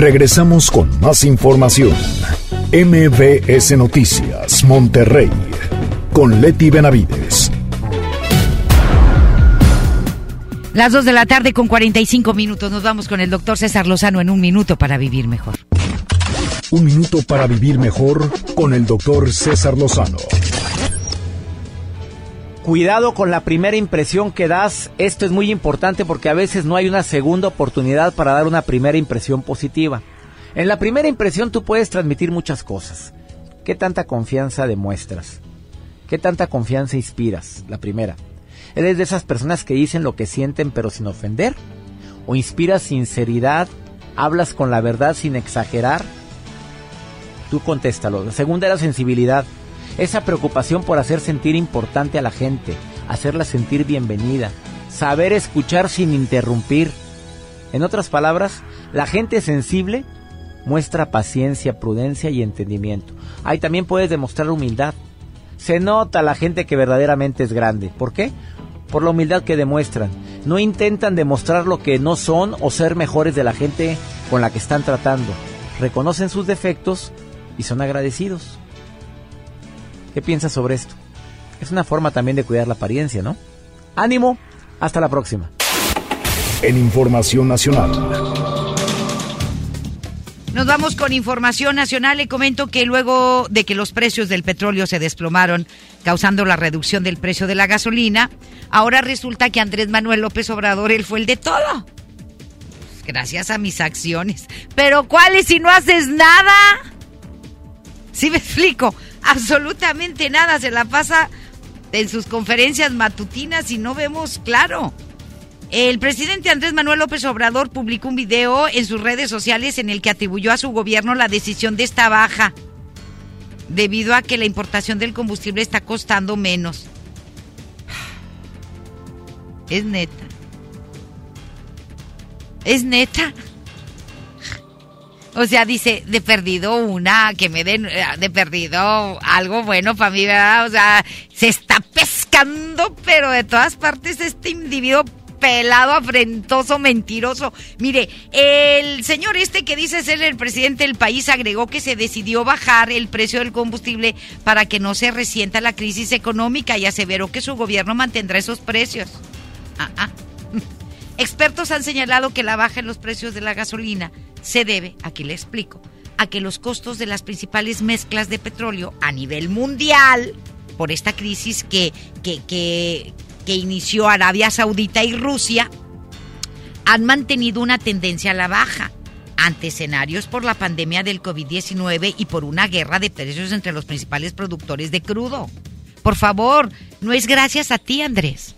Regresamos con más información. MBS Noticias, Monterrey, con Leti Benavides. Las 2 de la tarde con 45 minutos. Nos vamos con el doctor César Lozano en un minuto para vivir mejor. Un minuto para vivir mejor con el doctor César Lozano. Cuidado con la primera impresión que das. Esto es muy importante porque a veces no hay una segunda oportunidad para dar una primera impresión positiva. En la primera impresión tú puedes transmitir muchas cosas. ¿Qué tanta confianza demuestras? ¿Qué tanta confianza inspiras? La primera. ¿Eres de esas personas que dicen lo que sienten pero sin ofender? ¿O inspiras sinceridad? ¿Hablas con la verdad sin exagerar? Tú contéstalo. La segunda era sensibilidad. Esa preocupación por hacer sentir importante a la gente, hacerla sentir bienvenida, saber escuchar sin interrumpir. En otras palabras, la gente sensible muestra paciencia, prudencia y entendimiento. Ahí también puedes demostrar humildad. Se nota la gente que verdaderamente es grande. ¿Por qué? Por la humildad que demuestran. No intentan demostrar lo que no son o ser mejores de la gente con la que están tratando. Reconocen sus defectos y son agradecidos. ¿Qué piensas sobre esto? Es una forma también de cuidar la apariencia, ¿no? Ánimo, hasta la próxima. En Información Nacional. Nos vamos con información nacional. Le comento que luego de que los precios del petróleo se desplomaron, causando la reducción del precio de la gasolina, ahora resulta que Andrés Manuel López Obrador, él fue el de todo. Gracias a mis acciones. Pero ¿cuáles si no haces nada? ¿Sí me explico? Absolutamente nada. Se la pasa en sus conferencias matutinas y no vemos claro. El presidente Andrés Manuel López Obrador publicó un video en sus redes sociales en el que atribuyó a su gobierno la decisión de esta baja, debido a que la importación del combustible está costando menos. Es neta. Es neta. O sea, dice, de perdido una, que me den, eh, de perdido algo bueno para mí, ¿verdad? O sea, se está pescando, pero de todas partes este individuo pelado, afrentoso, mentiroso. Mire, el señor este que dice ser el presidente del país agregó que se decidió bajar el precio del combustible para que no se resienta la crisis económica y aseveró que su gobierno mantendrá esos precios. Ah, ah. Expertos han señalado que la baja en los precios de la gasolina se debe, aquí le explico, a que los costos de las principales mezclas de petróleo a nivel mundial, por esta crisis que, que, que, que inició Arabia Saudita y Rusia, han mantenido una tendencia a la baja ante escenarios por la pandemia del COVID-19 y por una guerra de precios entre los principales productores de crudo. Por favor, no es gracias a ti, Andrés.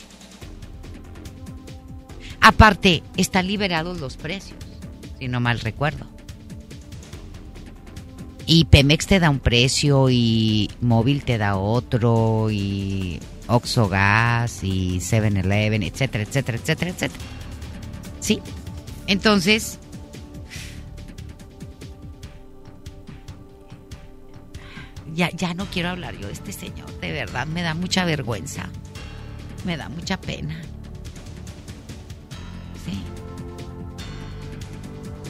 Aparte, están liberados los precios, si no mal recuerdo. Y Pemex te da un precio y Móvil te da otro y Oxo Gas y 7-Eleven, etcétera, etcétera, etcétera, etcétera. ¿Sí? Entonces, ya, ya no quiero hablar yo de este señor, de verdad, me da mucha vergüenza, me da mucha pena.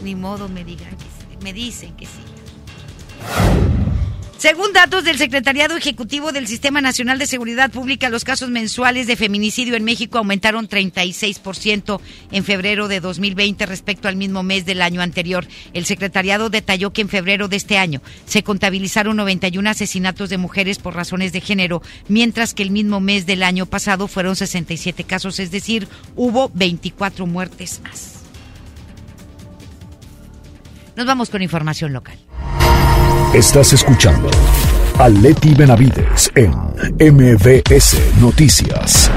Ni modo me digan que sí, me dicen que sí. Según datos del Secretariado Ejecutivo del Sistema Nacional de Seguridad Pública, los casos mensuales de feminicidio en México aumentaron 36% en febrero de 2020 respecto al mismo mes del año anterior. El secretariado detalló que en febrero de este año se contabilizaron 91 asesinatos de mujeres por razones de género, mientras que el mismo mes del año pasado fueron 67 casos, es decir, hubo 24 muertes más. Nos vamos con información local. Estás escuchando a Leti Benavides en MBS Noticias.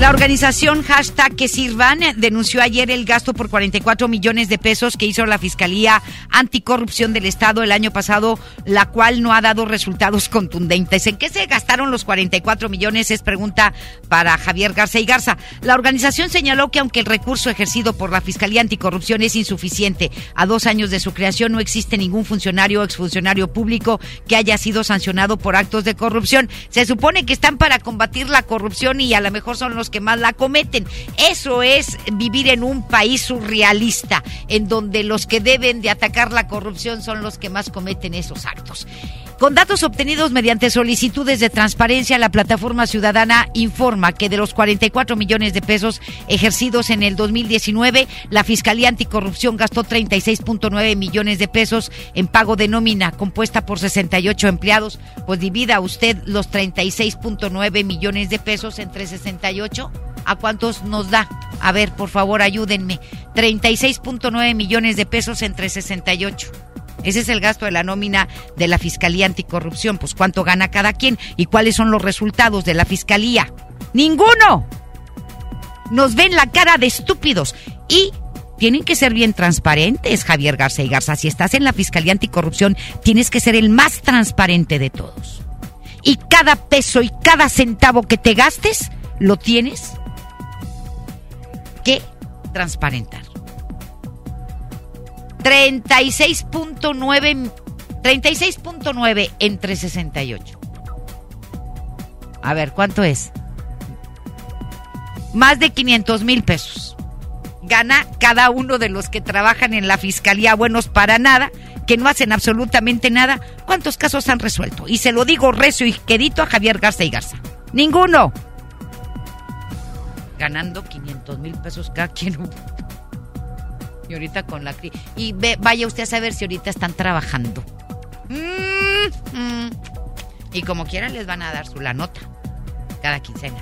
La organización hashtag que sirvan denunció ayer el gasto por 44 millones de pesos que hizo la Fiscalía Anticorrupción del Estado el año pasado, la cual no ha dado resultados contundentes. ¿En qué se gastaron los 44 millones? Es pregunta para Javier Garza y Garza. La organización señaló que aunque el recurso ejercido por la Fiscalía Anticorrupción es insuficiente, a dos años de su creación no existe ningún funcionario o exfuncionario público que haya sido sancionado por actos de corrupción. Se supone que están para combatir la corrupción y a lo mejor son los que más la cometen. Eso es vivir en un país surrealista, en donde los que deben de atacar la corrupción son los que más cometen esos actos. Con datos obtenidos mediante solicitudes de transparencia, la plataforma ciudadana informa que de los 44 millones de pesos ejercidos en el 2019, la Fiscalía Anticorrupción gastó 36.9 millones de pesos en pago de nómina compuesta por 68 empleados. Pues divida usted los 36.9 millones de pesos entre 68. ¿A cuántos nos da? A ver, por favor, ayúdenme. 36.9 millones de pesos entre 68. Ese es el gasto de la nómina de la Fiscalía Anticorrupción. Pues cuánto gana cada quien y cuáles son los resultados de la Fiscalía. Ninguno. Nos ven la cara de estúpidos y tienen que ser bien transparentes, Javier Garza y Garza. Si estás en la Fiscalía Anticorrupción, tienes que ser el más transparente de todos. Y cada peso y cada centavo que te gastes, lo tienes que transparentar. 36.9 36.9 entre 68. A ver, ¿cuánto es? Más de 500 mil pesos. Gana cada uno de los que trabajan en la fiscalía buenos para nada, que no hacen absolutamente nada. ¿Cuántos casos han resuelto? Y se lo digo recio y quedito a Javier Garza y Garza. Ninguno. Ganando 500 mil pesos cada quien. Y ahorita con la... Y ve, vaya usted a saber si ahorita están trabajando. Mm, mm. Y como quieran les van a dar su la nota cada quincena.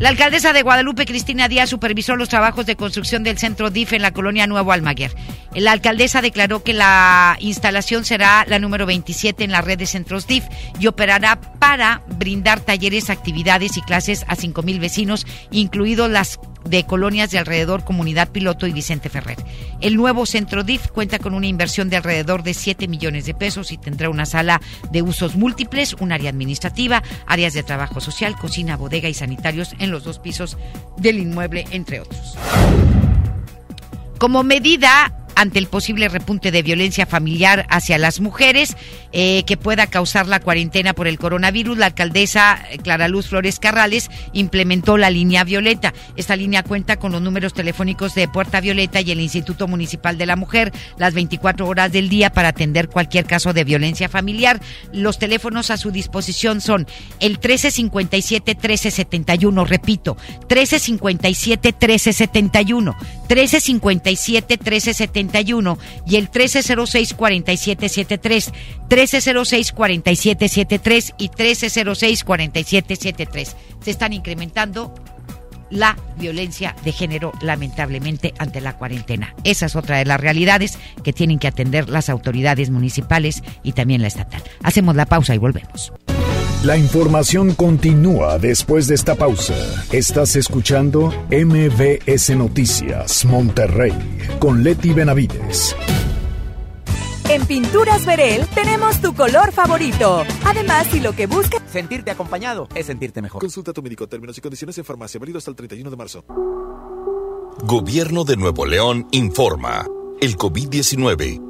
La alcaldesa de Guadalupe, Cristina Díaz, supervisó los trabajos de construcción del centro DIF en la colonia Nuevo Almaguer. La alcaldesa declaró que la instalación será la número 27 en la red de centros DIF y operará para brindar talleres, actividades y clases a 5.000 vecinos, incluidos las de colonias de alrededor Comunidad Piloto y Vicente Ferrer. El nuevo centro DIF cuenta con una inversión de alrededor de 7 millones de pesos y tendrá una sala de usos múltiples, un área administrativa, áreas de trabajo social, cocina, bodega y sanitarios en los dos pisos del inmueble, entre otros. Como medida ante el posible repunte de violencia familiar hacia las mujeres eh, que pueda causar la cuarentena por el coronavirus, la alcaldesa eh, Clara Luz Flores Carrales implementó la línea Violeta. Esta línea cuenta con los números telefónicos de Puerta Violeta y el Instituto Municipal de la Mujer las 24 horas del día para atender cualquier caso de violencia familiar. Los teléfonos a su disposición son el 1357 1371, repito, 1357 1371, 1357 1371 y el 1306-4773, 1306-4773 y 1306-4773. Se están incrementando la violencia de género, lamentablemente, ante la cuarentena. Esa es otra de las realidades que tienen que atender las autoridades municipales y también la estatal. Hacemos la pausa y volvemos. La información continúa después de esta pausa. Estás escuchando MBS Noticias Monterrey con Leti Benavides. En Pinturas Verel tenemos tu color favorito. Además, si lo que buscas... Sentirte acompañado es sentirte mejor. Consulta a tu médico. Términos y condiciones en farmacia. Válido hasta el 31 de marzo. Gobierno de Nuevo León informa. El COVID-19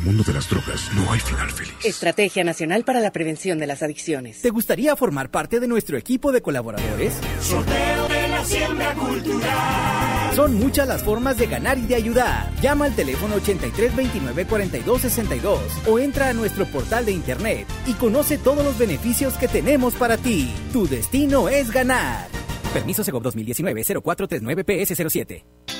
El mundo de las drogas no hay final feliz. Estrategia Nacional para la Prevención de las Adicciones. ¿Te gustaría formar parte de nuestro equipo de colaboradores? Sorteo de la siembra cultural. Son muchas las formas de ganar y de ayudar. Llama al teléfono 83 29 42 62 o entra a nuestro portal de internet y conoce todos los beneficios que tenemos para ti. Tu destino es ganar. Permiso Segov 2019 0439 PS07.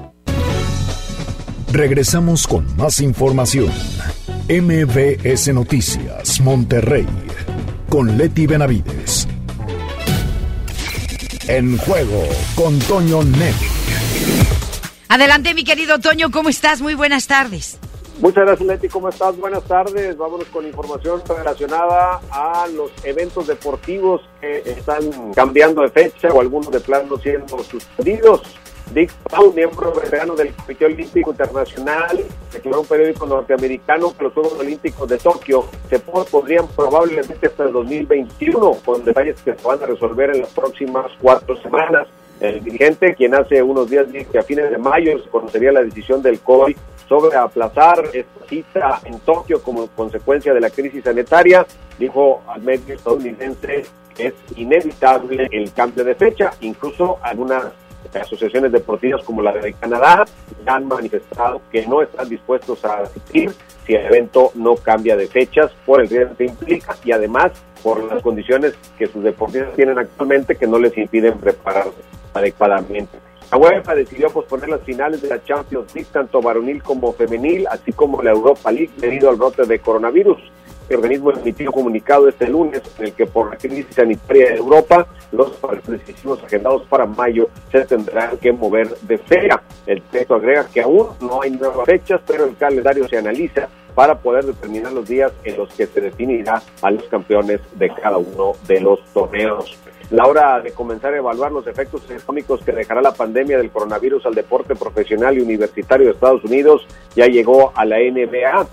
Regresamos con más información. MBS Noticias, Monterrey, con Leti Benavides. En juego con Toño Net. Adelante, mi querido Toño, ¿cómo estás? Muy buenas tardes. Muchas gracias, Leti. ¿Cómo estás? Buenas tardes. Vámonos con información relacionada a los eventos deportivos que están cambiando de fecha o algunos de plano siendo suspendidos. Dick Paul, miembro veterano del Comité Olímpico Internacional, declaró un periódico norteamericano que los Juegos Olímpicos de Tokio se podrían probablemente hasta el 2021, con detalles que se van a resolver en las próximas cuatro semanas. El dirigente, quien hace unos días dijo que a fines de mayo se conocería la decisión del COVID sobre aplazar esta cita en Tokio como consecuencia de la crisis sanitaria, dijo al medio estadounidense que es inevitable el cambio de fecha, incluso algunas asociaciones deportivas como la de Canadá han manifestado que no están dispuestos a asistir si el evento no cambia de fechas por el riesgo que implica y además por las condiciones que sus deportistas tienen actualmente que no les impiden prepararse adecuadamente. La UEFA decidió posponer las finales de la Champions League, tanto varonil como femenil, así como la Europa League, debido al brote de coronavirus. El organismo emitió un comunicado este lunes en el que por la crisis sanitaria de Europa, los partidos decisivos agendados para mayo se tendrán que mover de feria. El texto agrega que aún no hay nuevas fechas, pero el calendario se analiza para poder determinar los días en los que se definirá a los campeones de cada uno de los torneos. La hora de comenzar a evaluar los efectos económicos que dejará la pandemia del coronavirus al deporte profesional y universitario de Estados Unidos ya llegó a la NBA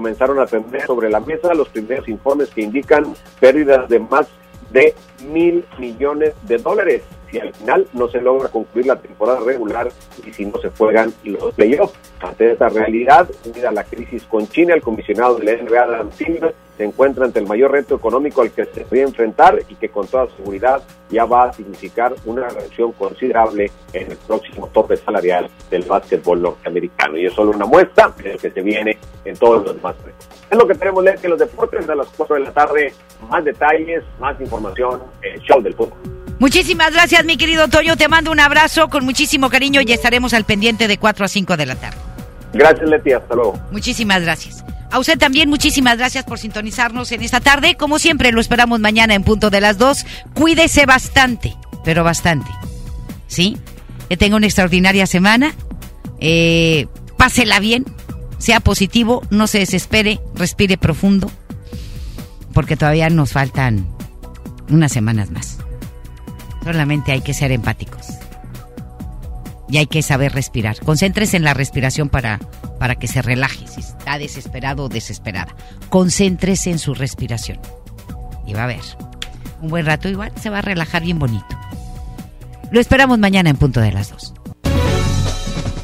comenzaron a tener sobre la mesa los primeros informes que indican pérdidas de más de mil millones de dólares si al final no se logra concluir la temporada regular y si no se juegan los playoffs. Ante esta realidad, unida a la crisis con China, el comisionado de la NBA, Adam Silver, se encuentra ante el mayor reto económico al que se podría enfrentar y que con toda seguridad ya va a significar una reducción considerable en el próximo tope salarial del básquetbol norteamericano. Y es solo una muestra de lo que se viene en todos los demás retos. Es lo que tenemos leer que los deportes a las 4 de la tarde, más detalles, más información, el show del fútbol. Muchísimas gracias, mi querido Toño. Te mando un abrazo con muchísimo cariño y estaremos al pendiente de 4 a 5 de la tarde. Gracias, Leti. Hasta luego. Muchísimas gracias. A usted también muchísimas gracias por sintonizarnos en esta tarde. Como siempre, lo esperamos mañana en punto de las 2. Cuídese bastante, pero bastante. ¿Sí? Que tenga una extraordinaria semana. Eh, pásela bien. Sea positivo. No se desespere. Respire profundo. Porque todavía nos faltan unas semanas más. Solamente hay que ser empáticos. Y hay que saber respirar. Concéntrese en la respiración para, para que se relaje. Si está desesperado o desesperada. Concéntrese en su respiración. Y va a ver. Un buen rato igual se va a relajar bien bonito. Lo esperamos mañana en punto de las dos.